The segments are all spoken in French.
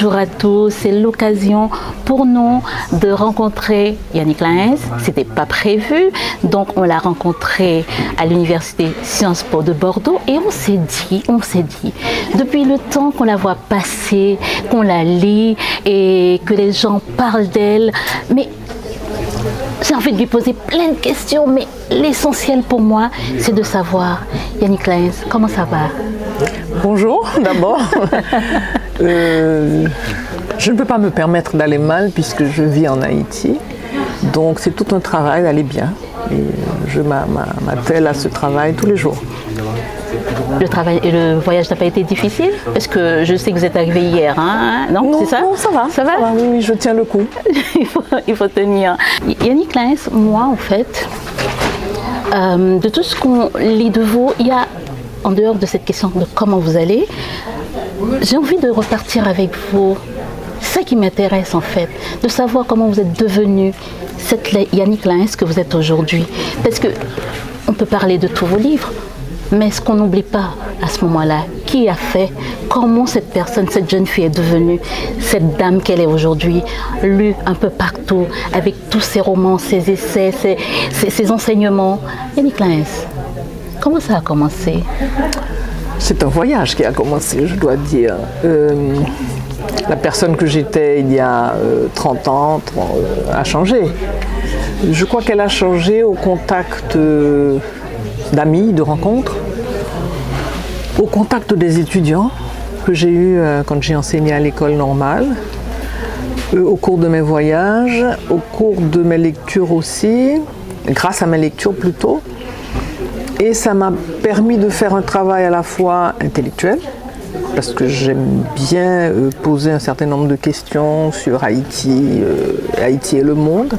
bonjour à tous. C'est l'occasion pour nous de rencontrer Yannick Laens. C'était pas prévu, donc on l'a rencontré à l'université Sciences Po de Bordeaux et on s'est dit, on s'est dit, depuis le temps qu'on la voit passer, qu'on la lit et que les gens parlent d'elle, mais j'ai envie de lui poser plein de questions, mais l'essentiel pour moi, c'est de savoir, Yannick Laens, comment ça va? Bonjour d'abord. Euh, je ne peux pas me permettre d'aller mal puisque je vis en Haïti. Donc c'est tout un travail d'aller bien. Et je m'attelle à ce travail tous les jours. Le travail et le voyage n'a pas été difficile? Parce que je sais que vous êtes arrivé hier, hein Non, c'est ça? Non, ça va. Ça va, oui, je tiens le coup. il, faut, tenir. Yannick Lins, moi en fait, euh, de tout ce qu'on lit de vous, il y a en dehors de cette question de comment vous allez, j'ai envie de repartir avec vous. Ce qui m'intéresse en fait, de savoir comment vous êtes devenu cette Yannick Lins que vous êtes aujourd'hui. Parce que on peut parler de tous vos livres, mais ce qu'on n'oublie pas à ce moment-là, qui a fait, comment cette personne, cette jeune fille est devenue cette dame qu'elle est aujourd'hui, lue un peu partout, avec tous ses romans, ses essais, ses, enseignements. Yannick Lins, comment ça a commencé? C'est un voyage qui a commencé, je dois dire. Euh, la personne que j'étais il y a 30 euh, ans euh, a changé. Je crois qu'elle a changé au contact d'amis, de rencontres, au contact des étudiants que j'ai eu quand j'ai enseigné à l'école normale, au cours de mes voyages, au cours de mes lectures aussi, grâce à mes lectures plutôt. Et ça m'a permis de faire un travail à la fois intellectuel, parce que j'aime bien euh, poser un certain nombre de questions sur Haïti, euh, Haïti et le monde.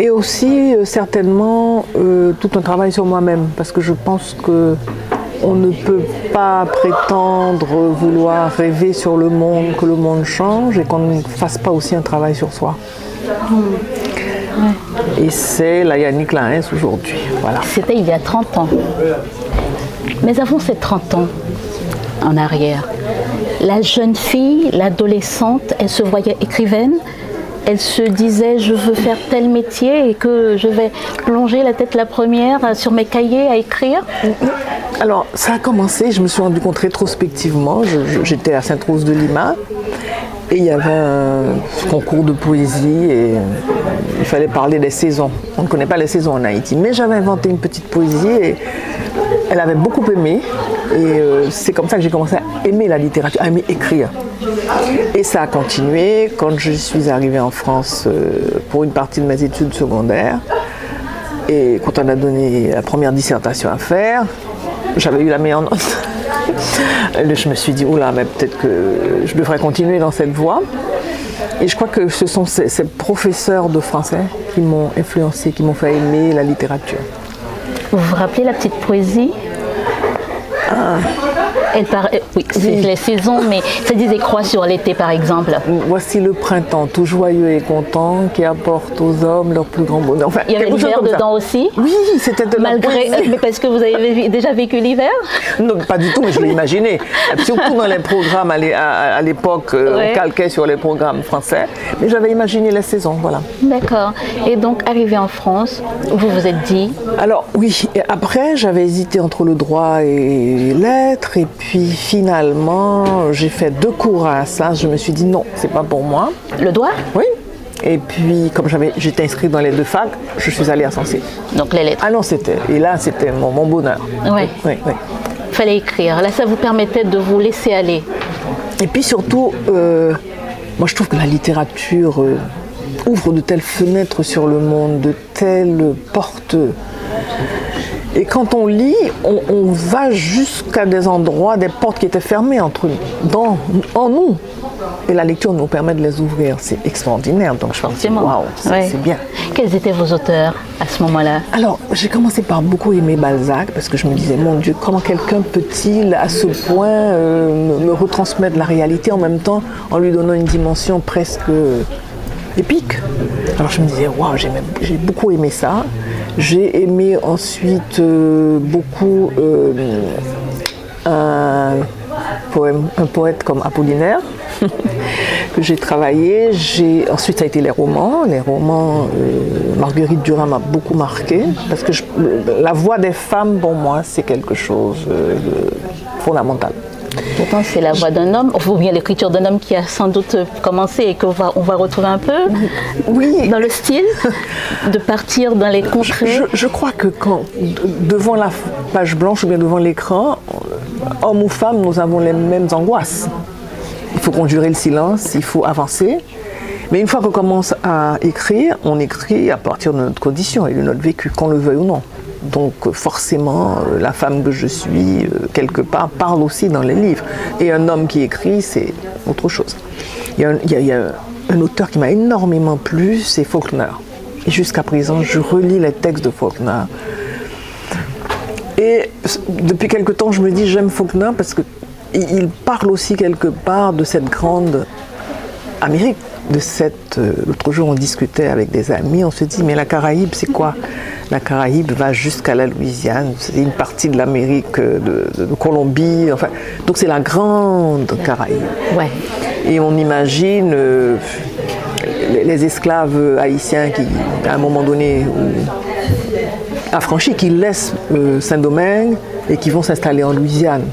Et aussi euh, certainement tout un travail sur moi-même, parce que je pense que on ne peut pas prétendre vouloir rêver sur le monde, que le monde change et qu'on ne fasse pas aussi un travail sur soi. Et c'est la Yannick Laens aujourd'hui. Voilà. C'était il y a 30 ans. Mais avant ces 30 ans en arrière, la jeune fille, l'adolescente, elle se voyait écrivaine, elle se disait je veux faire tel métier et que je vais plonger la tête la première sur mes cahiers à écrire Alors ça a commencé, je me suis rendu compte rétrospectivement, j'étais à Sainte-Rose de Lima et il y avait un concours de poésie et il fallait parler des saisons. On ne connaît pas les saisons en Haïti, mais j'avais inventé une petite poésie et elle avait beaucoup aimé. Et euh, c'est comme ça que j'ai commencé à aimer la littérature, à aimer écrire. Et ça a continué quand je suis arrivée en France euh, pour une partie de mes études secondaires. Et quand on a donné la première dissertation à faire, j'avais eu la meilleure note. je me suis dit, oula, mais peut-être que je devrais continuer dans cette voie. Et je crois que ce sont ces, professeurs de français qui m'ont influencé, qui m'ont fait aimer la littérature. Vous vous rappelez la petite poésie? Ah. Elle oui, c'est les saisons, mais ça disait quoi sur l'été par exemple Voici le printemps, tout joyeux et content, qui apporte aux hommes leur plus grand bonheur. Enfin, Il y avait l'hiver dedans aussi Oui, c'était de Malgré, Mais parce que vous avez déjà vécu l'hiver? Non, pas du tout, mais je l'ai imaginé. Surtout dans les programmes à l'époque, euh, on calquait sur les programmes français. Mais j'avais imaginé les saisons, voilà. D'accord. Et donc, arrivé en France, vous vous êtes dit Alors, oui. Et après, j'avais hésité entre le droit et lettres. Et puis, finalement, j'ai fait deux cours à ça. Je me suis dit non, c'est pas pour moi. Le droit Oui. Et puis, comme j'avais, j'étais inscrite dans les deux facs, je suis allée à Sensé. Donc les lettres. Ah non, c'était. Et là, c'était mon, bonheur. Oui. Oui, oui. Fallait écrire. Là, ça vous permettait de vous laisser aller. Et puis surtout, euh, moi, je trouve que la littérature euh, ouvre de telles fenêtres sur le monde, de telles portes et quand on lit, on, va jusqu'à des endroits, des portes qui étaient fermées entre nous, dans, en nous. Et la lecture nous permet de les ouvrir. C'est extraordinaire. Donc je pense waouh, c'est bien. Quels étaient vos auteurs à ce moment-là? Alors, j'ai commencé par beaucoup aimer Balzac parce que je me disais, mon Dieu, comment quelqu'un peut-il à ce point euh, me, retransmettre la réalité en même temps en lui donnant une dimension presque épique? Alors je me disais, waouh, j'ai beaucoup aimé ça. J'ai aimé ensuite euh, beaucoup euh, un, poème, un poète comme Apollinaire. que j'ai travaillé. Ensuite, ça a été les romans. Les romans, euh, Marguerite Duras m'a beaucoup marqué parce que la voix des femmes, pour moi, c'est quelque chose de fondamental. C'est la voix d'un homme, ou bien l'écriture d'un homme qui a sans doute commencé et qu'on va, on va retrouver un peu oui. dans le style, de partir dans les contrées. Je, crois que quand, devant la page blanche ou bien devant l'écran, homme ou femme, nous avons les mêmes angoisses. Il faut conjurer le silence, il faut avancer. Mais une fois qu'on commence à écrire, on écrit à partir de notre condition et de notre vécu, qu'on le veuille ou non. Donc forcément, euh, la femme que je suis, euh, quelque part, parle aussi dans les livres. Et un homme qui écrit, c'est autre chose. Il y a, un auteur qui m'a énormément plu, c'est Faulkner. Et jusqu'à présent, je relis les textes de Faulkner. Et depuis quelque temps, je me dis, j'aime Faulkner parce qu'il parle aussi quelque part de cette grande Amérique de cette. Euh, l'autre jour, on discutait avec des amis, on se dit, mais la Caraïbe, c'est quoi? La Caraïbe va jusqu'à la Louisiane, c'est une partie de l'Amérique, euh, de, Colombie, enfin. Donc c'est la grande Caraïbe. Ouais. Et on imagine euh, les, esclaves haïtiens qui, à un moment donné, affranchis, qui laissent Saint-Domingue et qui vont s'installer en Louisiane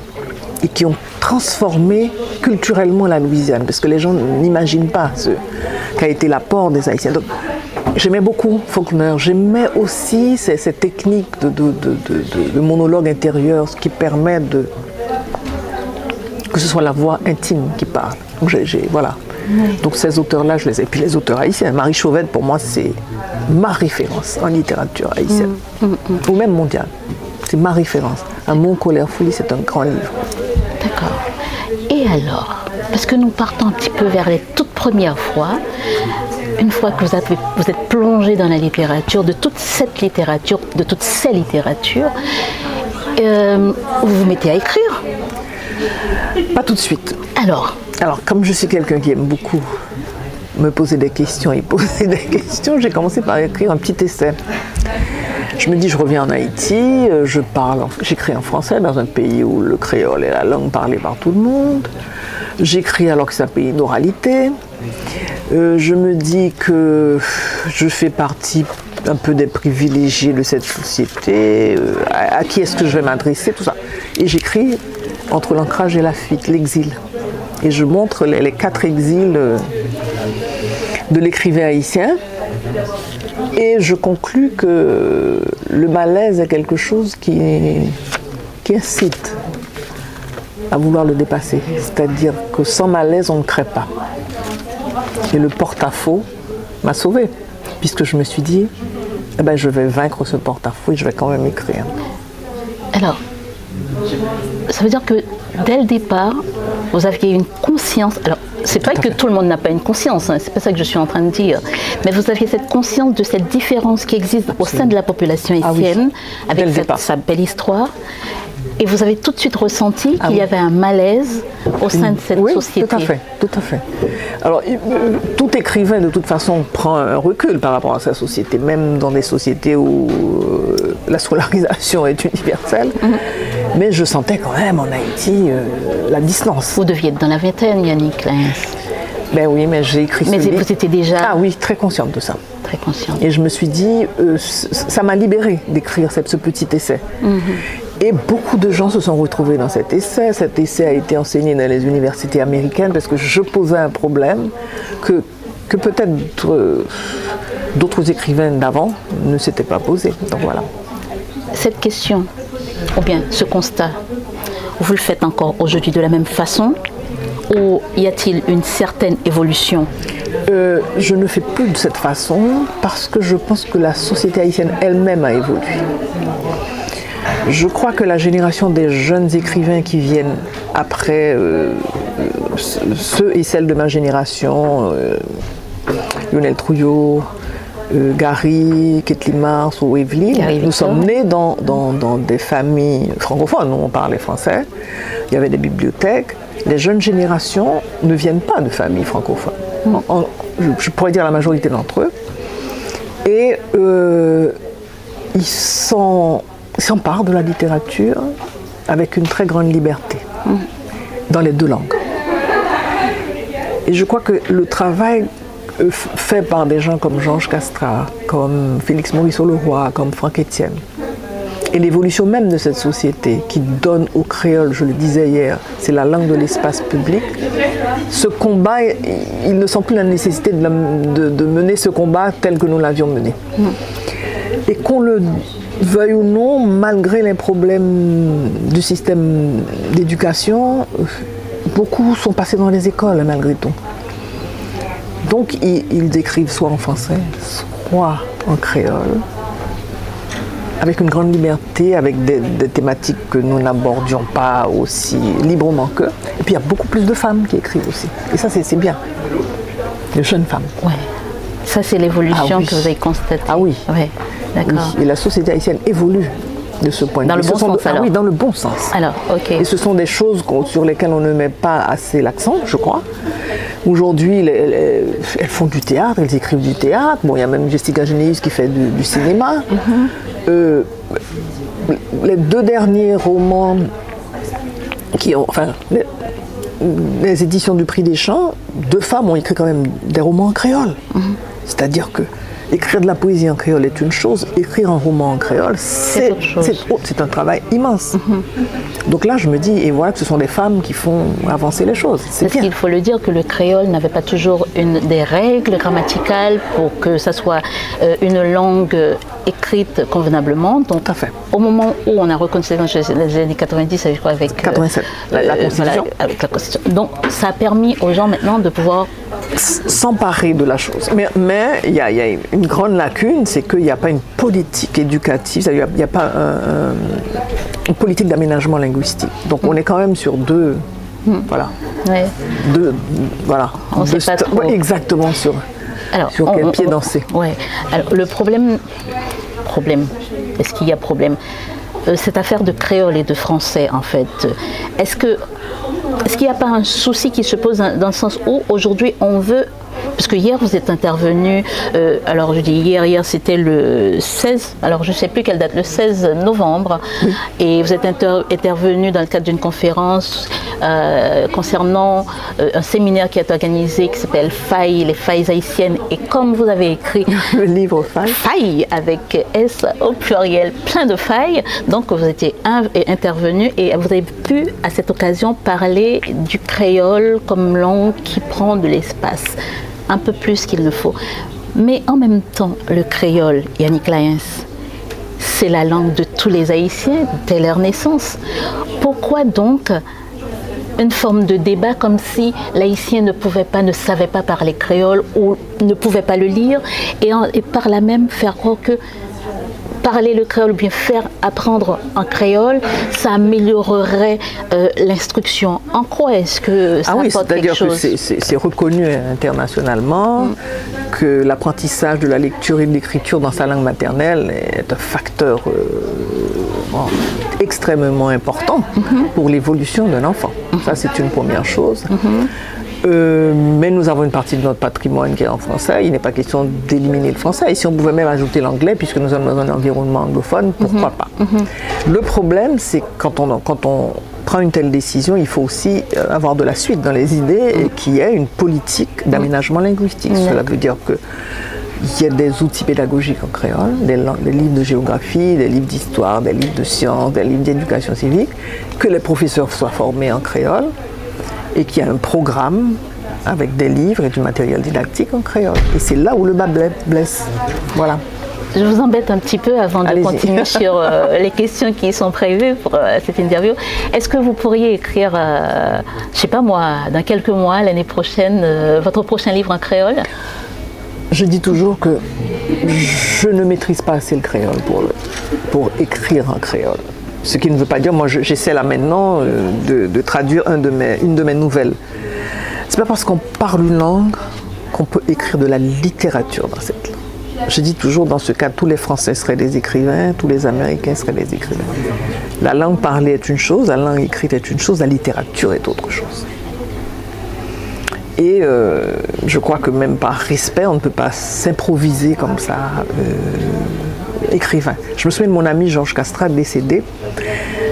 et qui ont transformé culturellement la Louisiane, parce que les gens n'imaginent pas ce qu'a été l'apport des Haïtiens. Donc, j'aimais beaucoup Faulkner, j'aimais aussi cette, technique de, monologue intérieur, ce qui permet de que ce soit la voix intime qui parle. Donc, voilà. Donc ces auteurs-là, je les ai. Et puis les auteurs haïtiens. Marie Chauvette, pour moi, c'est ma référence en littérature haïtienne, mm, mm, mm. ou même mondiale. C'est ma référence. Un Mon colère folie, c'est un grand livre. D'accord. Et alors, parce que nous partons un petit peu vers les toutes premières fois, une fois que vous, êtes plongé dans la littérature, de toute cette littérature, de toutes ces littératures, euh, vous vous mettez à écrire Pas tout de suite. Alors? Alors, comme je suis quelqu'un qui aime beaucoup me poser des questions et poser des questions, j'ai commencé par écrire un petit essai je me dis, je reviens en Haïti, euh, je parle, j'écris en français dans un pays où le créole est la langue parlée par tout le monde. J'écris alors que c'est un pays d'oralité. Euh, je me dis que je fais partie un peu des privilégiés de cette société, euh, à, qui est-ce que je vais m'adresser, tout ça. Et j'écris entre l'ancrage et la fuite, l'exil. Et je montre les quatre exils de l'écrivain haïtien. Et je conclus que le malaise est quelque chose qui, qui incite à vouloir le dépasser. C'est-à-dire que sans malaise, on ne crée pas. Et le porte-à-faux m'a sauvé, puisque je me suis dit, eh ben, je vais vaincre ce porte-à-faux et je vais quand même écrire. Alors, ça veut dire que dès le départ, vous aviez une conscience. Alors, c'est pas que tout le monde n'a pas une conscience, hein, c'est pas ça que je suis en train de dire. Mais vous aviez cette conscience de cette différence qui existe au sein de la population ah haïtienne, avec sa belle histoire. Et vous avez tout de suite ressenti ah qu'il y avait un malaise au sein de cette oui, société. Tout à fait, tout à fait. Alors, euh, tout écrivain, de toute façon, prend un recul par rapport à sa société, même dans des sociétés où euh, la scolarisation est universelle. Mhm. Mais je sentais quand même en Haïti euh, la distance. Vous deviez être dans la vingtaine, Yannick Ben oui, mais j'ai écrit Mais vous étiez déjà... Ah oui, très consciente de ça. Très consciente. Et je me suis dit, euh, ça m'a libérée d'écrire ce petit essai. Mhm. Et beaucoup de gens se sont retrouvés dans cet essai. Cet essai a été enseigné dans les universités américaines parce que je posais un problème que, que peut-être d'autres écrivains d'avant ne s'étaient pas posé. Donc voilà. Cette question, ou bien ce constat, vous le faites encore aujourd'hui de la même façon ou y a-t-il une certaine évolution? Euh, Je ne fais plus de cette façon parce que je pense que la société haïtienne elle-même a évolué. Je crois que la génération des jeunes écrivains qui viennent après euh, ceux et celles de ma génération, euh, Lionel Trouillot, euh, Gary, Kathleen Mars ou Evelyn, nous sommes nés dans, des familles francophones, où on parlait français, il y avait des bibliothèques. Les jeunes générations ne viennent pas de familles francophones. Hmm. je pourrais dire la majorité d'entre eux. Et ils s'emparent de la littérature avec une très grande liberté, dans les deux langues. Et je crois que le travail euh, fait par des gens comme Georges Castra, comme Félix Maurice Leroy, comme Franck Etienne, et l'évolution même de cette société qui donne au créole, je le disais hier, c'est la langue de l'espace public, ce combat, il ne sent plus la nécessité de, mener ce combat tel que nous l'avions mené. Et qu'on le veuille ou non, malgré les problèmes du système d'éducation, beaucoup sont passés dans les écoles malgré tout. Donc ils, écrivent soit en français, soit en créole, avec une grande liberté, avec des, thématiques que nous n'abordions pas aussi librement qu'eux. Et puis il y a beaucoup plus de femmes qui écrivent aussi. Et ça, c'est bien. De jeunes femmes. Ouais. Ça, c'est l'évolution ah que vous avez constatée. Ah oui. Ouais. D'accord. Et la société haïtienne évolue de ce point de vue. Dans le bon sens, ah oui, dans le bon sens. Alors, ok. Et ce sont des choses sur lesquelles on ne met pas assez l'accent, je crois. Aujourd'hui, elles, font du théâtre, elles écrivent du théâtre. Bon, il y a même Jessica Genéus qui fait du, cinéma. Mhm. Euh, les deux derniers romans qui ont, enfin, les, éditions du Prix des Champs, deux femmes ont écrit quand même des romans en créole. Mhm. C'est-à-dire que écrire de la poésie en créole est une chose, écrire un roman en créole, c'est un travail immense. Mhm. Donc là, je me dis, et voilà que ce sont des femmes qui font avancer les choses. Parce qu'il faut le dire que le créole n'avait pas toujours une, des règles grammaticales pour que ça soit euh, une langue écrite convenablement. Donc, à fait. au moment où on a reconnu les années 90, je crois, avec 87, euh, la, constitution. avec la Constitution. Donc, ça a permis aux gens maintenant de pouvoir s'emparer de la chose. Mais il y, a une grande lacune, c'est qu'il n'y a pas une politique éducative, il n'y a, pas une politique d'aménagement linguistique. Donc on est quand même sur deux, hmm. voilà, deux, voilà, on sait pas trop. exactement sur, sur quel pied danser. Ouais. Alors le problème, problème, est-ce qu'il y a problème euh, Cette affaire de créole et de français, en fait, est-ce est-ce qu'il n'y a pas un souci qui se pose dans le sens où aujourd'hui on veut parce que hier, vous êtes intervenu, euh, alors je dis hier, hier c'était le 16, alors je ne sais plus quelle date, le 16 novembre, et vous êtes intervenu dans le cadre d'une conférence euh, concernant euh, un séminaire qui est organisé qui s'appelle Failles, les failles haïtiennes, et comme vous avez écrit le livre Failles, failles avec S au pluriel, plein de failles, donc vous étiez intervenu et vous avez pu à cette occasion parler du créole comme langue qui prend de l'espace un peu plus qu'il ne faut. Mais en même temps, le créole, Yannick Lyens, c'est la langue de tous les Haïtiens dès leur naissance. Pourquoi donc une forme de débat comme si l'haïtien ne pouvait pas, ne savait pas parler créole ou ne pouvait pas le lire et, et par là même faire croire que parler le créole ou bien faire apprendre en créole, ça améliorerait euh, l'instruction. En quoi est-ce que ça ah oui, c'est-à-dire que c'est reconnu internationalement mm. que l'apprentissage de la lecture et de l'écriture dans sa langue maternelle est un facteur euh, extrêmement important mm-hmm. pour l'évolution d'un enfant. Ça, c'est une première chose. Mm-hmm. Euh, mais nous avons une partie de notre patrimoine qui est en français. Il n'est pas question d'éliminer le français. Et si on pouvait même ajouter l'anglais, puisque nous sommes dans un environnement anglophone, pourquoi mhm. pas? Mhm. Le problème, c'est quand on, quand on prend une telle décision, il faut aussi euh, avoir de la suite dans les idées et qu'il y ait une politique d'aménagement linguistique. Cela veut dire que il y a des outils pédagogiques en créole, des, des livres de géographie, des livres d'histoire, des livres de sciences, des livres d'éducation civique, que les professeurs soient formés en créole, et qui a un programme avec des livres et du matériel didactique en créole. Et c'est là où le bas blesse. Voilà. Je vous embête un petit peu avant de continuer sur euh, les questions qui sont prévues pour euh, cette interview. Est-ce que vous pourriez écrire, euh, je ne sais pas moi, dans quelques mois, l'année prochaine, votre prochain livre en créole? Je dis toujours que je ne maîtrise pas assez le créole pour, pour écrire en créole. Ce qui ne veut pas dire, moi j'essaie là maintenant euh, de, traduire une de mes nouvelles. C'est pas parce qu'on parle une langue qu'on peut écrire de la littérature dans cette langue. Je dis toujours, dans ce cas, tous les Français seraient des écrivains, tous les Américains seraient des écrivains. La langue parlée est une chose, la langue écrite est une chose, la littérature est autre chose. Et euh, je crois que même par respect, on ne peut pas s'improviser comme ça. Euh, écrivain. Je me souviens de mon ami Georges Castra décédé.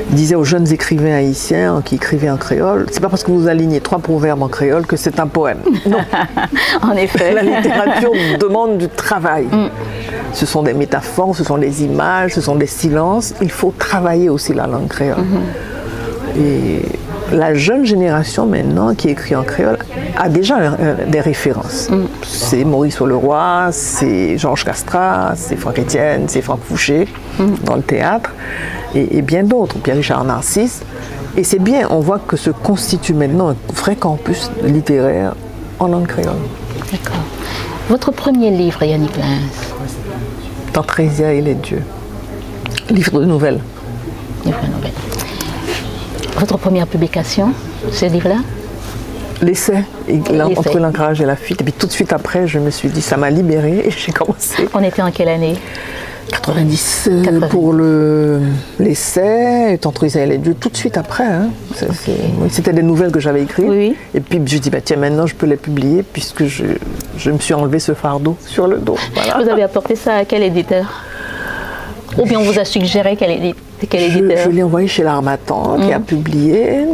disait aux jeunes écrivains haïtiens qui écrivaient en créole, c'est pas parce que vous alignez trois proverbes en créole que c'est un poème. Non. en effet. La littérature demande du travail. Ce sont des métaphores, ce sont des images, ce sont des silences. Il faut travailler aussi la langue créole. Et la jeune génération maintenant qui écrit en créole a déjà euh, des références. C'est Maurice Leroy, c'est Georges Castras, c'est Franck Etienne, c'est Franck Fouché dans le théâtre et, et bien d'autres, Pierre-Richard Narcisse. Et c'est bien, on voit que se constitue maintenant un vrai campus littéraire en langue créole. D'accord. Votre premier livre, Yannick Lins Tantrésia et les dieux. Livre de nouvelles. Livre de nouvelles. Votre première publication, ce livre-là L'essai, entre l'ancrage et la fuite. Et puis tout de suite après, je me suis dit, ça m'a libérée et j'ai commencé. On était en quelle année 90 euh, 80. pour le l'essai, et les dieux, tout de suite après. hein. C'était des nouvelles que j'avais écrites. Oui, oui. Et puis je dis, bah, tiens, maintenant je peux les publier puisque je, je me suis enlevé ce fardeau sur le dos. Voilà. Vous avez apporté ça à quel éditeur? Ou bien on vous a suggéré quel, édi- quel Je, éditeur je l'ai envoyé chez l'Armatan qui a publié.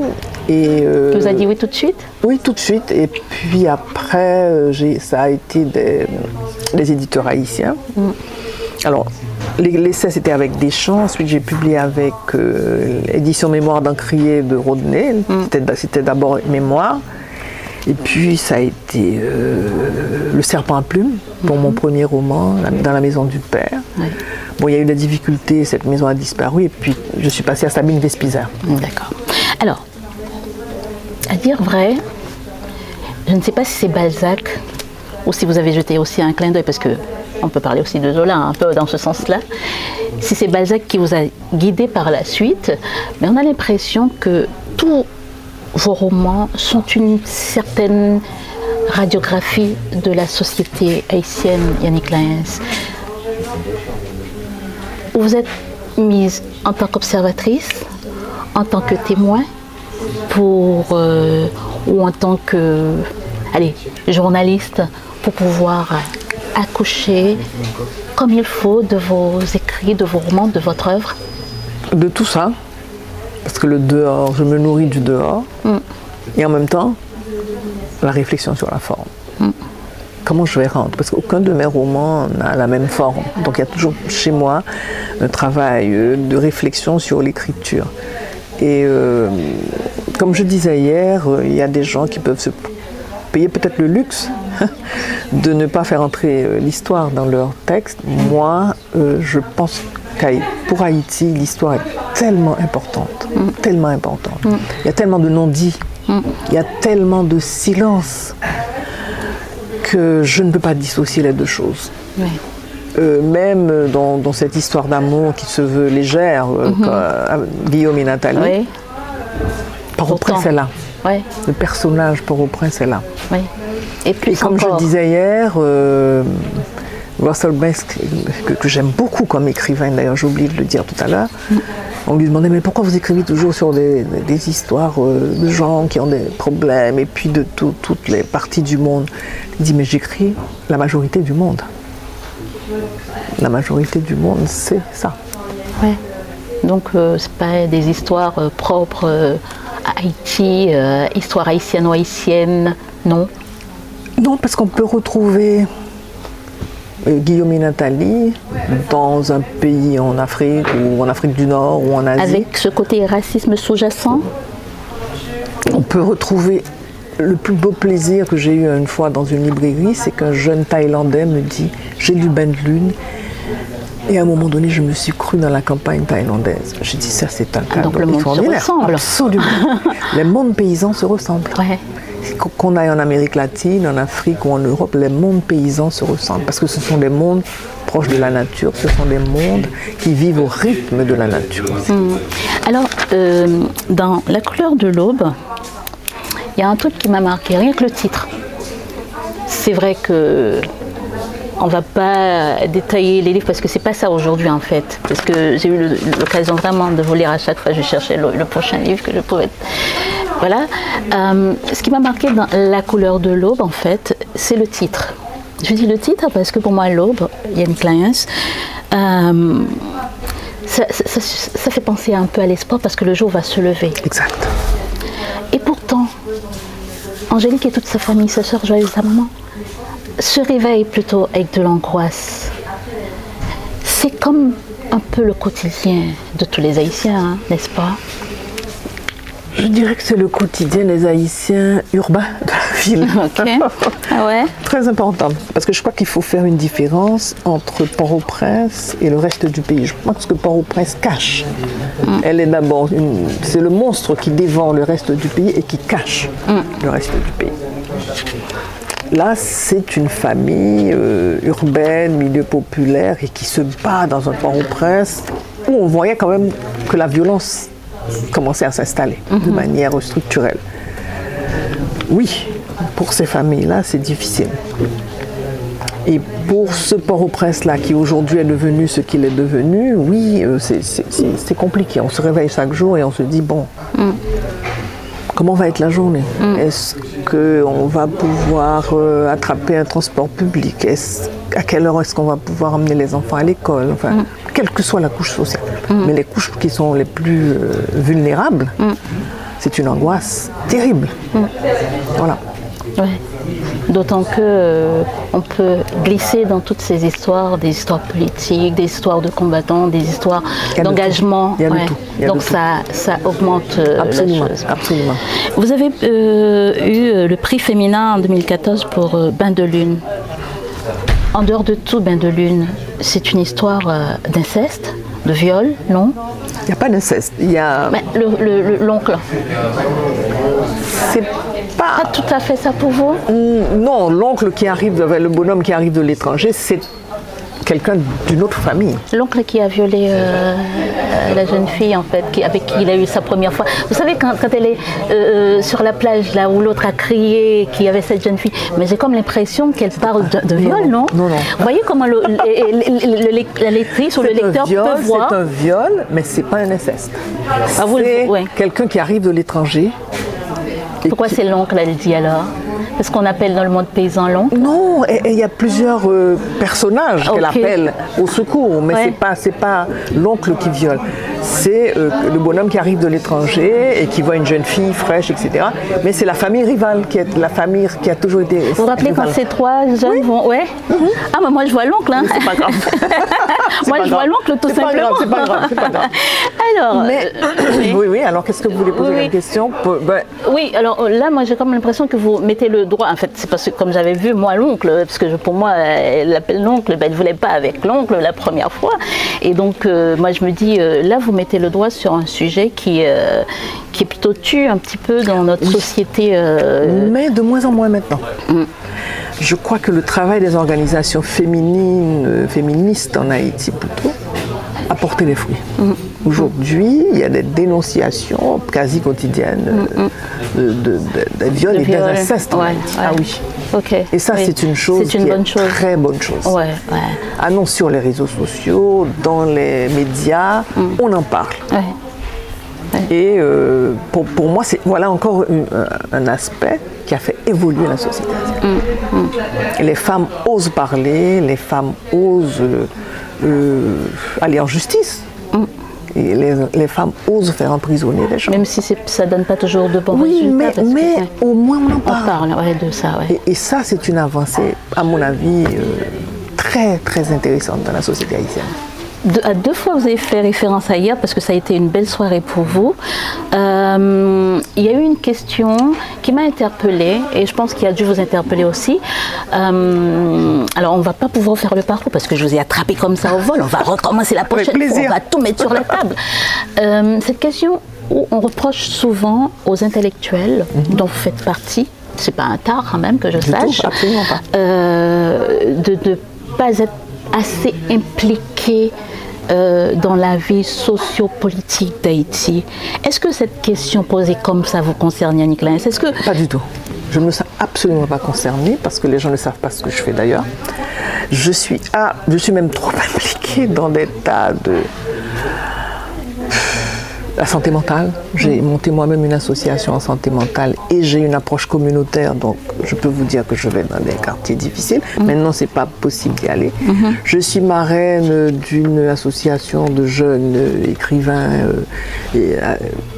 Et, euh, Qui vous a dit oui tout de suite? Oui, tout de suite. Et puis après, euh, j'ai- ça a été des, éditeurs haïtiens. Alors, les- l'essai, c'était avec Deschamps. Ensuite, j'ai publié avec euh, l'édition Mémoire d'Encrier de Rodney. C'était- C'était d'abord Mémoire. Et puis, ça a été euh, Le Serpent à plumes pour mon premier roman, La- Dans la maison du père. Bon, il y a eu des difficultés, cette maison a disparu. Et puis, je suis passée à Sabine Vespizer. D'accord. Alors, à dire vrai, je ne sais pas si c'est Balzac ou si vous avez jeté aussi un clin d'œil, parce que on peut parler aussi de Zola, un peu dans ce sens-là. Si c'est Balzac qui vous a guidé par la suite, mais on a l'impression que tous vos romans sont une certaine radiographie de la société haïtienne, Yannick Laens. Vous êtes mise en tant qu'observatrice, en tant que témoin, pour, euh, ou en tant que allez, journaliste, pour pouvoir accoucher comme il faut de vos écrits, de vos romans, de votre œuvre? de tout ça, parce que le dehors, je me nourris du dehors, et en même temps, la réflexion sur la forme. Comment je vais rendre? Parce qu'aucun de mes romans n'a la même forme. Donc il y a toujours chez moi un travail euh, de réflexion sur l'écriture. Et euh, comme je disais hier, euh, il y a des gens qui peuvent se payer peut-être le luxe de ne pas faire entrer l'histoire dans leur texte. Moi, euh, je pense pour Haïti, l'histoire est tellement importante, tellement importante. Il y a tellement de non-dits, il y a tellement de silence que je ne peux pas dissocier les deux choses. Oui. Euh, même dans, dans cette histoire d'amour qui se veut légère, euh, euh, Guillaume et Nathalie, Oui, Port-au-Prince Pourtant. est là. oui, Le personnage Port-au-Prince est là. Et comme encore, je disais hier, euh, Russell Banks, que, que j'aime beaucoup comme écrivain, d'ailleurs j'ai oublié de le dire tout à l'heure, on lui demandait mais pourquoi vous écrivez toujours sur des, des histoires euh, de gens qui ont des problèmes et puis de tout- toutes les parties du monde? Il dit mais j'écris la majorité du monde. La majorité du monde, c'est ça. ouais. Donc, euh, c'est pas des histoires euh, propres euh, à Haïti, histoire haïtiano-haïtienne, non? Non, parce qu'on peut retrouver Guillaume et Nathalie dans un pays en Afrique ou en Afrique du Nord ou en Asie. Avec ce côté racisme sous-jacent, On peut retrouver le plus beau plaisir que j'ai eu une fois dans une librairie, c'est qu'un jeune Thaïlandais me dit J'ai lu Ben de Lune. Et à un moment donné, je me suis cru dans la campagne thaïlandaise. J'ai dit Ça, c'est un cadeau donc le monde se ressemble. Absolument. les mondes paysans se ressemblent. ouais. Qu- Qu'on aille en Amérique latine, en Afrique ou en Europe, les mondes paysans se ressemblent parce que ce sont des mondes proches de la nature, ce sont des mondes qui vivent au rythme de la nature. Alors, euh, dans La couleur de l'aube, il y a un truc qui m'a marqué, rien que le titre. C'est vrai que on va pas détailler les livres parce que c'est pas ça aujourd'hui en fait. Parce que j'ai eu l'occasion vraiment de vous lire à chaque fois. Je cherchais le prochain livre que je pouvais. Voilà. Euh, ce qui m'a marqué dans La couleur de l'aube, en fait, c'est le titre. Je dis le titre parce que pour moi, l'aube, Yannick Lyons, euh, ça, ça- ça fait penser un peu à l'espoir parce que le jour va se lever. Exact. Et pourtant, Angélique et toute sa famille, sa soeur joyeuse, sa maman, se réveillent plutôt avec de l'angoisse. C'est comme un peu le quotidien de tous les Haïtiens, hein, n'est-ce pas? Je dirais que c'est le quotidien des Haïtiens urbains de la ville. Ok. Ah ouais? Très important, parce que je crois qu'il faut faire une différence entre Port-au-Prince et le reste du pays. Je pense que Port-au-Prince cache. Elle est d'abord, une- c'est le monstre qui dévore le reste du pays et qui cache le reste du pays. Là, c'est une famille euh, urbaine, milieu populaire et qui se bat dans un Port-au-Prince où on voyait quand même que la violence commençait à s'installer de manière structurelle. Oui, pour ces familles-là, c'est difficile. Et pour ce Port-au-Prince-là, qui aujourd'hui est devenu ce qu'il est devenu, oui, euh, c'est- compliqué. On se réveille chaque jour et on se dit, bon, comment va être la journée? Est-ce qu'on va pouvoir euh, attraper un transport public? Est-ce- À quelle heure est-ce qu'on va pouvoir emmener les enfants à l'école? Enfin, quelle que soit la couche sociale. Mais les couches qui sont les plus euh, vulnérables, c'est une angoisse terrible. Voilà. Ouais. D'autant que euh, on peut glisser dans toutes ces histoires, des histoires politiques, des histoires de combattants, des histoires d'engagement. de Ouais. Donc ça, ça augmente euh, la Absolument, chose. absolument. Vous avez eu le prix féminin en 2014 pour Bain de Lune. En dehors de tout, Bain de Lune, c'est une histoire euh, d'inceste, de viol, non? Il n'y a pas d'inceste. Il y a. Mais le- le- le- L'oncle, C'est pas. pas tout à fait ça pour vous? Non, l'oncle qui arrive, le bonhomme qui arrive de l'étranger, c'est quelqu'un d'une autre famille. L'oncle qui a violé euh, euh, la jeune fille, en fait, qui- avec qui il a eu sa première fois. Vous savez, quand, quand elle est euh, sur la plage, là où l'autre a crié qu'il y avait cette jeune fille, mais j'ai comme l'impression qu'elle parle de, de viol, non? non, non. Vous voyez comment le- le- la lectrice ou le C'est un lecteur viol, peut voir? C'est un viol, mais c'est pas un inceste. Ah, c'est ouais. quelqu'un qui arrive de l'étranger. Pourquoi qui- c'est l'oncle, elle dit alors? Parce qu'on appelle dans le monde paysan l'oncle Non, il y a plusieurs euh, personnages qu'elle Ok. appelle au secours, mais Ouais. c'est pas c'est pas l'oncle qui viole. C'est euh, le bonhomme qui arrive de l'étranger et qui voit une jeune fille fraîche, etc. Mais c'est la famille rivale qui est la famille qui a toujours été. Vous vous rappelez quand ces trois jeunes vont. Ouais Ah, mais moi je vois l'oncle. Hein. C'est pas grave. Moi pas je vois l'oncle tout C'est pas simplement. grave, c'est pas grave, c'est pas grave. Alors. Mais euh, oui. oui, oui. Alors qu'est-ce que vous voulez poser Oui, question? Pour- ben, Oui, alors là, moi j'ai comme l'impression que vous mettez le droit. En fait, c'est parce que comme j'avais vu moi l'oncle, parce que pour moi, elle l'appelle l'oncle, ben, elle ne voulait pas avec l'oncle la première fois. Et donc, euh, moi je me dis, euh, là, vous mettez le doigt sur un sujet qui, euh, qui est plutôt tu un petit peu dans notre société. Mais de moins en moins maintenant. Je crois que le travail des organisations féminines, féministes en Haïti plutôt, a porté les fruits. Aujourd'hui, il y a des dénonciations quasi quotidiennes euh, de, de- de- des viols de et en Ouais. Ah oui. Et ça, oui. c'est une chose C'est une qui bonne est chose. très bonne chose. Ouais. Annonce sur les réseaux sociaux, dans les médias, on en parle. Et euh, pour, pour moi, c'est voilà encore une- un, aspect qui a fait évoluer la société. Les femmes osent parler, les femmes osent euh, euh, aller en justice. Et les, les femmes osent faire emprisonner les gens. Même si ça donne pas toujours de bons oui, résultats. mais, que, ouais, au moins on en on parle. parle ouais, de ça. Ouais. Et, et ça, c'est une avancée, à mon avis, euh, très très intéressante dans la société haïtienne. De- à deux fois, vous avez fait référence à hier parce que ça a été une belle soirée pour vous. Euh, il y a eu une question qui m'a interpellée et je pense qu'il a dû vous interpeller aussi. Euh, alors, on ne va pas pouvoir faire le parcours parce que je vous ai attrapé comme ça au vol. On va recommencer la prochaine fois. On va tout mettre sur la table. Euh, cette question où on reproche souvent aux intellectuels dont vous faites partie, c'est pas un tard quand même que je Mhm. Tout, sache, absolument pas. de ne pas être assez euh, dans la vie socio-politique d'Haïti? Est-ce que cette question posée comme ça vous concerne, Yannick Lins Est-ce que Pas du tout. Je ne me sens absolument pas concernée parce que les gens ne savent pas ce que je fais d'ailleurs. Je suis, je suis même trop impliquée dans des tas de. La santé mentale. J'ai monté moi-même une association en santé mentale et j'ai une approche communautaire, donc je peux vous dire que je vais dans des quartiers difficiles. Maintenant, c'est pas possible d'y aller. Je suis marraine d'une association de jeunes écrivains et,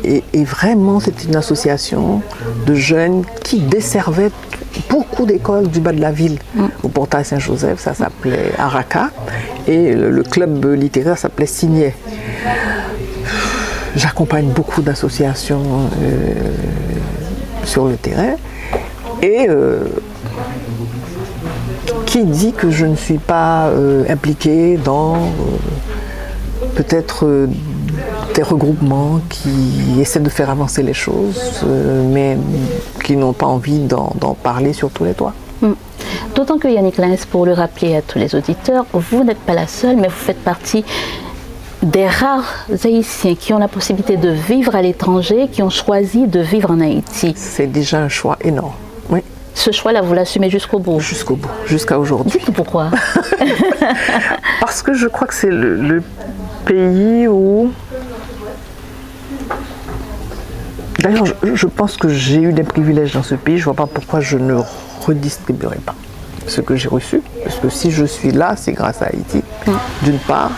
et, et vraiment, c'est une association de jeunes qui desservait beaucoup d'écoles du bas de la ville. Au portail Saint-Joseph, ça s'appelait Araka, et le, le club littéraire s'appelait Signet. J'accompagne beaucoup d'associations euh, sur le terrain. Et euh, qui dit que je ne suis pas euh, impliquée dans peut-être des regroupements qui essaient de faire avancer les choses, mais qui n'ont pas envie d'en parler sur tous les toits. Mm. D'autant que Yannick Lens, pour le rappeler à tous les auditeurs, vous n'êtes pas la seule, mais vous faites partie des rares Haïtiens qui ont la possibilité de vivre à l'étranger, qui ont choisi de vivre en Haïti. C'est déjà un choix énorme. Oui, Ce choix-là, vous l'assumez jusqu'au bout? jusqu'au bout, jusqu'à aujourd'hui. Dites-nous pourquoi. Parce que je crois que c'est le, le pays où. D'ailleurs, je, je pense que j'ai eu des privilèges dans ce pays. Je ne vois pas pourquoi je ne redistribuerai pas ce que j'ai reçu. Parce que si je suis là, c'est grâce à Haïti, d'une part.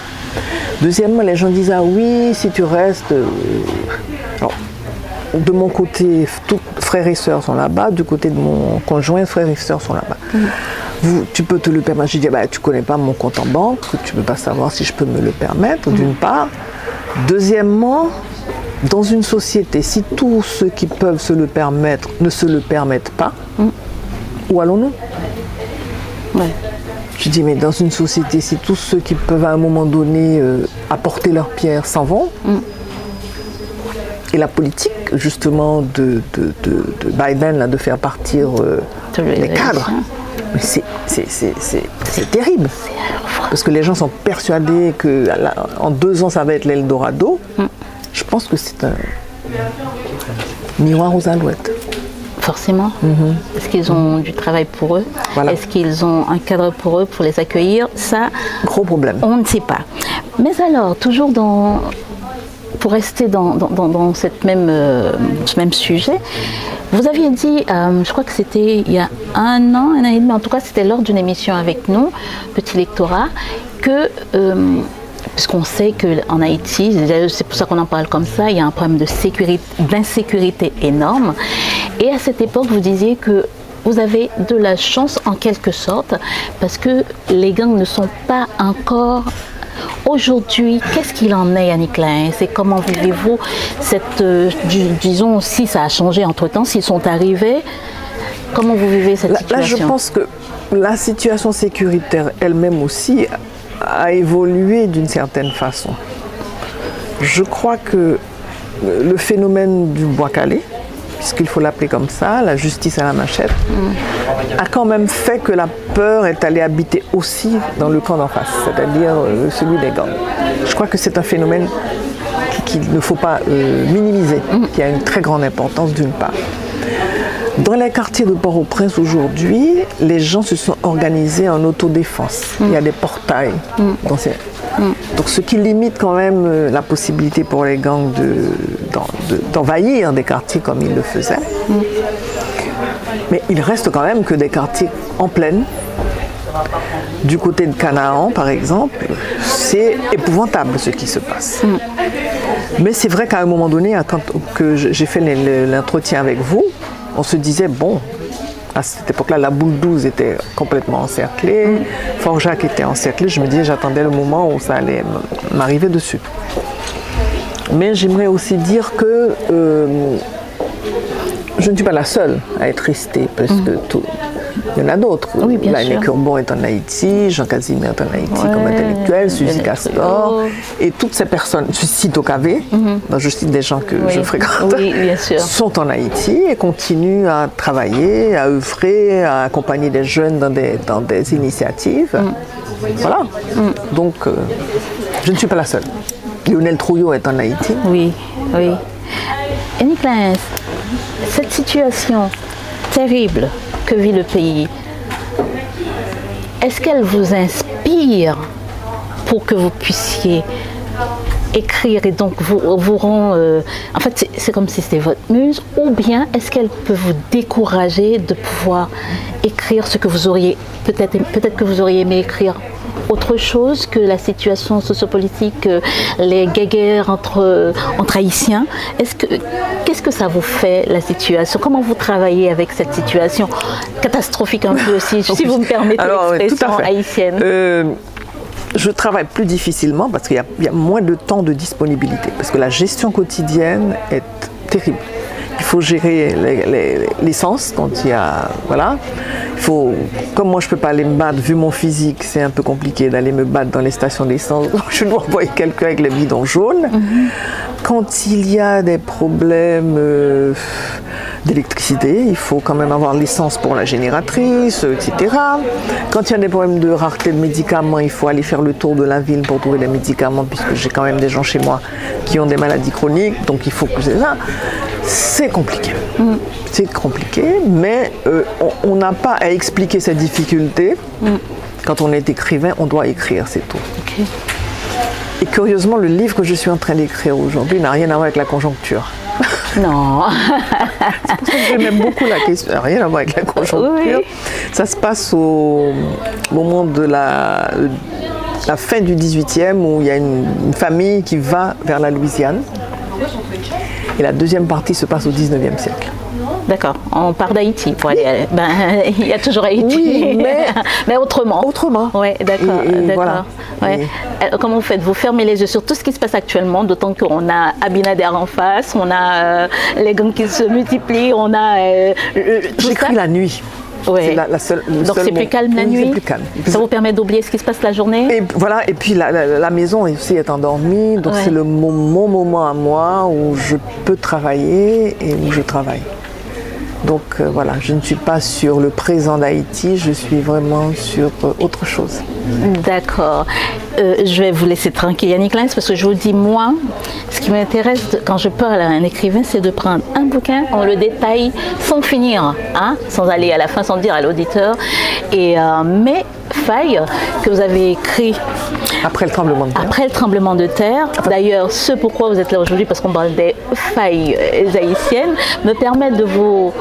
Deuxièmement, les gens disent Ah oui, si tu restes. euh, Alors, de mon côté, tous frères et sœurs sont là-bas. Du côté de mon conjoint, frères et sœurs sont là-bas. Vous, tu peux te le permettre. J'ai dit, bah, tu connais pas mon compte en banque, tu ne peux pas savoir si je peux me le permettre, d'une part. Deuxièmement, dans une société, si tous ceux qui peuvent se le permettre ne se le permettent pas, où allons-nous? Ouais. Je dis, mais dans une société, si tous ceux qui peuvent à un moment donné euh, apporter leur pierre s'en vont, et la politique, justement, de, de- de- de Biden, là, de faire partir euh, les cadres, c'est- c'est c'est- c'est- c'est terrible. Parce que les gens sont persuadés que là, en deux ans, ça va être l'Eldorado. Je pense que c'est un miroir aux alouettes. Forcément. Est-ce qu'ils ont du travail pour eux Voilà. Est-ce qu'ils ont un cadre pour eux pour les accueillir Ça, Gros problème. on ne sait pas. Mais alors, toujours dans, pour rester dans, dans- dans- dans cette même, euh, ce même sujet, vous aviez dit, euh, je crois que c'était il y a un an, un an et demi, en tout cas c'était lors d'une émission avec nous, Petit Lectorat, que, euh, puisqu'on sait qu'en Haïti, c'est pour ça qu'on en parle comme ça, il y a un problème de sécurité, d'insécurité énorme. Et à cette époque, vous disiez que vous avez de la chance en quelque sorte, parce que les gangs ne sont pas encore Aujourd'hui, qu'est-ce qu'il en est, Yannick Lain C'est comment vivez-vous cette, euh, du- disons, si ça a changé entre-temps, s'ils sont arrivés, comment vous vivez cette Là, là, je situation? pense que la situation sécuritaire elle-même aussi a évolué d'une certaine façon. Je crois que le phénomène du bois calé, puisqu'il faut l'appeler comme ça, la justice à la machette, a quand même fait que la peur est allée habiter aussi dans le camp d'en face, c'est-à-dire euh, celui des gangs. Je crois que c'est un phénomène qui- qu'il ne faut pas euh, minimiser, qui a une très grande importance d'une part. Dans les quartiers de Port-au-Prince aujourd'hui, les gens se sont organisés en autodéfense. Il y a des portails. dans ces- Donc ce qui limite quand même euh, la possibilité pour les gangs de- d'en- de- d'envahir des quartiers comme ils le faisaient. Mais il reste quand même que des quartiers en plaine. Du côté de Canaan, par exemple, c'est épouvantable ce qui se passe. Mais c'est vrai qu'à un moment donné, quand que j'ai fait l'entretien avec vous, on se disait, bon, à cette époque-là, la boule 12 était complètement encerclée, Fort Jacques était encerclé, je me disais, j'attendais le moment où ça allait m'arriver dessus. Mais j'aimerais aussi dire que euh, je ne suis pas la seule à être restée, parce que tout, il y en a d'autres. Oui, sûr. Curbon est en Haïti, Jean Casimir est en Haïti comme intellectuel, Suzy Castor, et toutes ces personnes, cite au KV, donc je cite des gens que je fréquente, Oui, bien sûr. sont en Haïti et continuent à travailler, à œuvrer, à accompagner des jeunes dans des, dans des initiatives. Voilà. Donc, euh, je ne suis pas la seule. Lionel Trouillot est en Haïti. Oui, oui. Et Nicolas, cette situation terrible vit le pays, est-ce qu'elle vous inspire pour que vous puissiez écrire et donc vous, vous rend. euh, en fait, c'est- comme si c'était votre muse, ou bien est-ce qu'elle peut vous décourager de pouvoir écrire ce que vous auriez. Peut-être peut que vous auriez aimé écrire? Autre chose que la situation sociopolitique, euh, les guéguerres entre, entre Haïtiens. Est-ce que qu'est-ce que ça vous fait la situation? Comment vous travaillez avec cette situation? Catastrophique un peu aussi, si vous me permettez l'expression haïtienne Euh, je travaille plus difficilement parce qu'il y, a- il y a moins de temps de disponibilité. Parce que la gestion quotidienne est terrible. Il faut gérer les- les- l'essence quand il y a. Voilà. Faut. Comme moi, je ne peux pas aller me battre, vu mon physique, c'est un peu compliqué d'aller me battre dans les stations d'essence. Je dois envoyer quelqu'un avec les bidons jaunes. Quand il y a des problèmes euh, d'électricité, il faut quand même avoir l'essence pour la génératrice, etc. Quand il y a des problèmes de rareté de médicaments, il faut aller faire le tour de la ville pour trouver des médicaments, puisque j'ai quand même des gens chez moi qui ont des maladies chroniques, donc il faut que c'est ça. C'est compliqué. C'est compliqué, mais euh, on- n'a pas à expliquer ces difficultés. Quand on est écrivain, on doit écrire, c'est tout. Et curieusement, le livre que je suis en train d'écrire aujourd'hui n'a rien à voir avec la conjoncture. Non. J'aime beaucoup la question, rien à voir avec la conjoncture. Oui. Ça se passe au moment de la, la fin du 18e où il y a une, une famille qui va vers la Louisiane. Et la deuxième partie se passe au 19e siècle. D'accord, on part d'Haïti pour aller. Ben, il y a toujours Haïti. Oui, mais- mais autrement. Autrement. Oui, d'accord. Voilà. Ouais. Euh, Comment vous faites? Vous fermez les yeux sur tout ce qui se passe actuellement, d'autant qu'on a Abinader en face, on a euh, les gangs qui se multiplient, on a euh, la nuit. Ouais. C'est la, la seule, le Donc c'est plus calme la nuit? C'est plus calme. Ça vous permet d'oublier ce qui se passe la journée? Et voilà, et puis la, maison aussi est endormie, donc Ouais. c'est le mo- mon moment à moi où je peux travailler et où je travaille. Donc euh, voilà, je ne suis pas sur le présent d'Haïti, je suis vraiment sur euh, autre chose. D'accord. Euh, je vais vous laisser tranquille, Yannick Lens, parce que je vous dis, moi, ce qui m'intéresse quand je parle à un écrivain, c'est de prendre un bouquin, on le détaille sans finir, hein, sans aller à la fin, sans dire à l'auditeur. Et mes failles que vous avez écrit Après le tremblement de terre. après le tremblement de terre, d'ailleurs, ce pourquoi vous êtes là aujourd'hui, parce qu'on parle des failles haïtiennes, me permet de vous,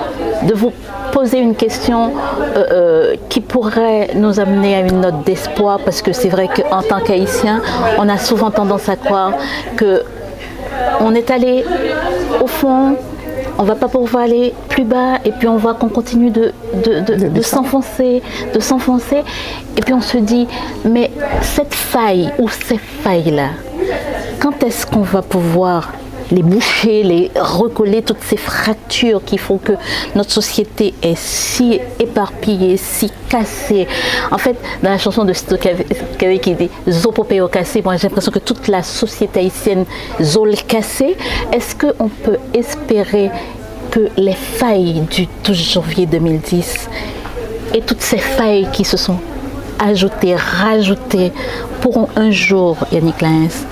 de vous poser une question euh, euh, qui pourrait nous amener à une note d'espoir, parce que c'est vrai qu'en tant qu'haïtien, on a souvent tendance à croire que on est allé au fond, on va pas pouvoir aller plus bas, et puis on voit qu'on continue de, de, de- de descendre. s'enfoncer, de s'enfoncer, et puis on se dit, mais cette faille ou ces failles-là, quand est-ce qu'on va pouvoir les boucher, les recoller, toutes ces fractures qui font que notre société est si éparpillée, si cassée. En fait, dans la chanson de Sito Kavé qui dit Zopopéo cassé, moi j'ai l'impression que toute la société haïtienne zol cassée. Est-ce qu'on peut espérer que les failles du 12 janvier 2010 et toutes ces failles qui se sont ajoutées, rajoutées, pourront un jour, Yannick Lins,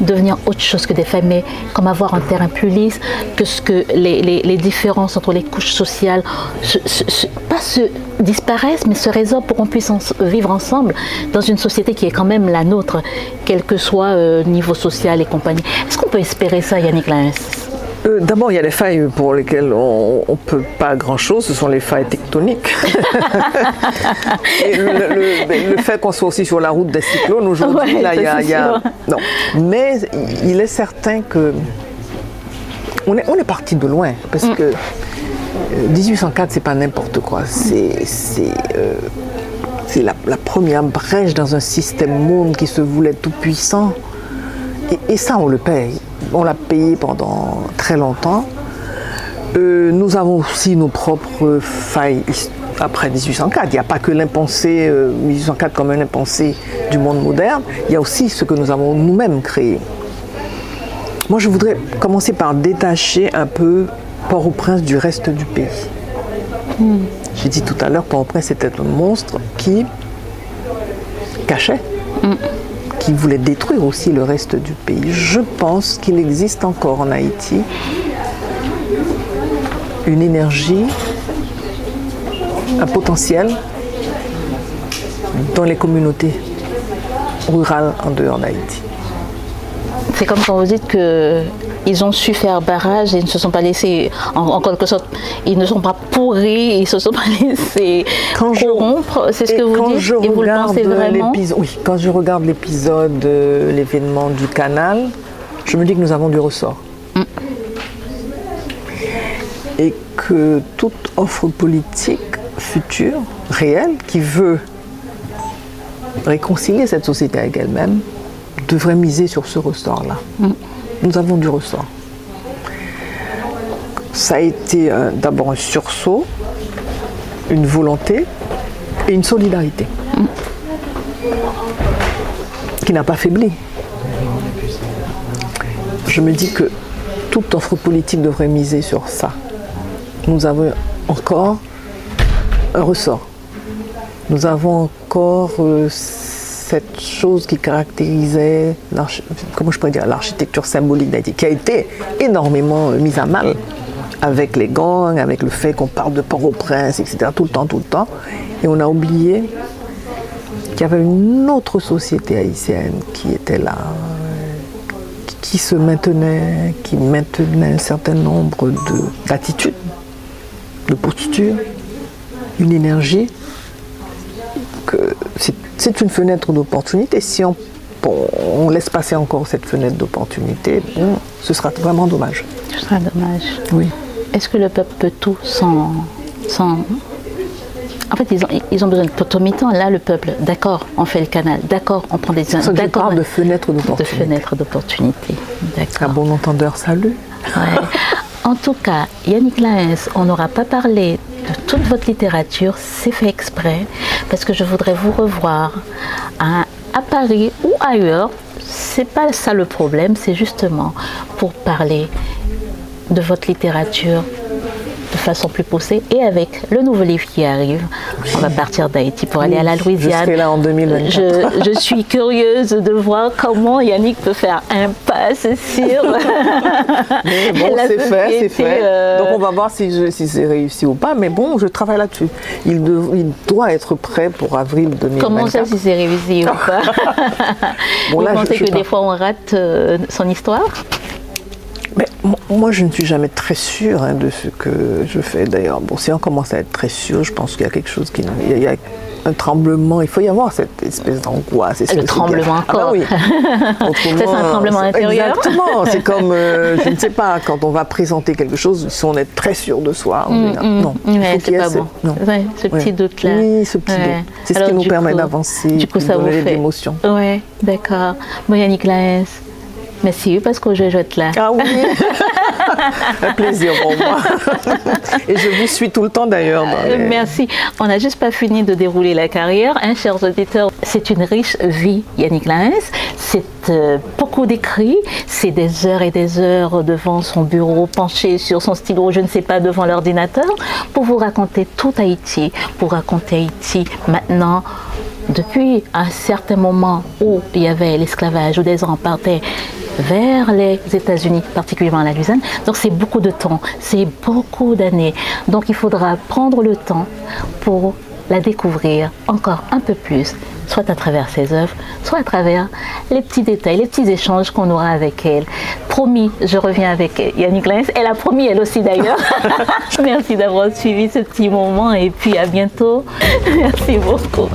devenir autre chose que des mais comme avoir un terrain plus lisse, que ce que les, les- différences entre les couches sociales, se- se- pas se disparaissent, mais se résorbent pour qu'on puisse vivre ensemble dans une société qui est quand même la nôtre, quel que soit euh, niveau social et compagnie. Est-ce qu'on peut espérer ça, Yannick Lins Euh, D'abord, il y a les failles pour lesquelles on ne peut pas grand-chose, ce sont les failles tectoniques. Et le, le- le fait qu'on soit aussi sur la route des cyclones aujourd'hui, Ouais, là, il y a, y. Non. Mais il est certain que on est, on est parti de loin, parce Mm. que euh, 1804, c'est pas n'importe quoi. C'est c'est, euh, c'est la, la première brèche dans un système monde qui se voulait tout puissant. Et, et ça, on le paye. On l'a payé pendant très longtemps. Euh, nous avons aussi nos propres failles après 1804. Il n'y a pas que l'impensé, euh, 1804 comme un impensé du monde moderne. Il y a aussi ce que nous avons nous-mêmes créé. Moi, je voudrais commencer par détacher un peu Port-au-Prince du reste du pays. J'ai dit tout à l'heure, Port-au-Prince était un monstre qui cachait, qui voulait détruire aussi le reste du pays. Je pense qu'il existe encore en Haïti une énergie, un potentiel dans les communautés rurales en dehors d'Haïti. C'est comme quand vous dites que ils ont su faire barrage et ils ne se sont pas laissés, en, quelque sorte, ils ne sont pas pourris, ils ne se sont pas laissés quand corrompre. C'est ce que vous dites et vous le pensez vraiment Oui, quand je regarde l'épisode, de l'événement du canal, je me dis que nous avons du ressort. Mm. Et que toute offre politique future, réelle, qui veut réconcilier cette société avec elle-même, devrait miser sur ce ressort-là. Mm. Nous avons du ressort. Ça a été euh, d'abord un sursaut, une volonté et une solidarité qui n'a pas faibli. Je me dis que toute offre politique devrait miser sur ça. Nous avons encore un ressort. Nous avons encore euh, cette chose qui caractérisait l'architecture symbolique d'Haïti, qui a été énormément euh, mise à mal avec les gangs, avec le fait qu'on parle de Port-au-Prince, etc., tout le temps, tout le temps. Et on a oublié qu'il y avait une autre société haïtienne qui était là, qui se maintenait, qui maintenait un certain nombre d'attitudes, de, de postures, une énergie que c'est une fenêtre d'opportunité. Si on, laisse passer encore cette fenêtre d'opportunité, ce sera vraiment dommage. Ce sera dommage. Oui. Est-ce que le peuple peut tout sans. sans... En fait, ils ont, ils ont besoin de potomitan. Là, le peuple, d'accord, on fait le canal, d'accord, on prend des... D'accord, de fenêtre d'opportunité. De fenêtre d'opportunité, d'accord. Un bon entendeur, salut. En tout cas, Yannick Laens, on n'aura pas parlé de toute votre littérature, c'est fait exprès, parce que je voudrais vous revoir à, Paris ou ailleurs. C'est pas ça le problème, c'est justement pour parler de votre littérature, de façon plus poussée. Et avec le nouveau livre qui arrive, on va partir d'Haïti pour aller à la Louisiane. Je serai là en 2024. Je, je, suis curieuse de voir comment Yannick peut faire un pas sur. Mais bon, c'est fait, c'est fait. Euh, Donc on va voir si, si c'est réussi ou pas. Mais bon, je travaille là-dessus. Il, il, doit être prêt pour avril 2024. Comment ça, si c'est réussi ou pas? Bon, Vous pensez que des fois on rate euh, son histoire? Moi, je ne suis jamais très sûre hein, de ce que je fais. D'ailleurs, bon, si on commence à être très sûr, je pense qu'il y a quelque chose qui. Il y a un tremblement, il faut y avoir cette espèce d'angoisse. Le tremblement ah bah. Ah oui. c'est un tremblement intérieur. Exactement. C'est comme, euh, je ne sais pas, quand on va présenter quelque chose, si on est très sûr de soi, on mm, mm. non. c'est pas bon. Non. ce petit doute-là. Oui, ce petit doute. C'est ce qui nous permet d'avancer, ça vous fait. l'émotion. Oui, d'accord. Bon, Yannick Laes, Merci parce que je joue là. Ah oui, un plaisir pour moi. Et je vous suis tout le temps d'ailleurs. Merci. On n'a juste pas fini de dérouler la carrière, hein, chers auditeurs. C'est une riche vie, Yannick Laens. C'est euh, beaucoup d'écrits. C'est des heures et des heures devant son bureau, penché sur son stylo, je ne sais pas, devant l'ordinateur, pour vous raconter tout Haïti, pour raconter Haïti maintenant depuis un certain moment où il y avait l'esclavage, où des gens partaient vers les États-Unis, particulièrement la Louisiane. Donc c'est beaucoup de temps, c'est beaucoup d'années. Donc il faudra prendre le temps pour la découvrir encore un peu plus, soit à travers ses œuvres, soit à travers les petits détails, les petits échanges qu'on aura avec elle. Promis, je reviens avec Yannick Lens. Elle a promis, elle aussi d'ailleurs. Merci d'avoir suivi ce petit moment et puis à bientôt. Merci beaucoup.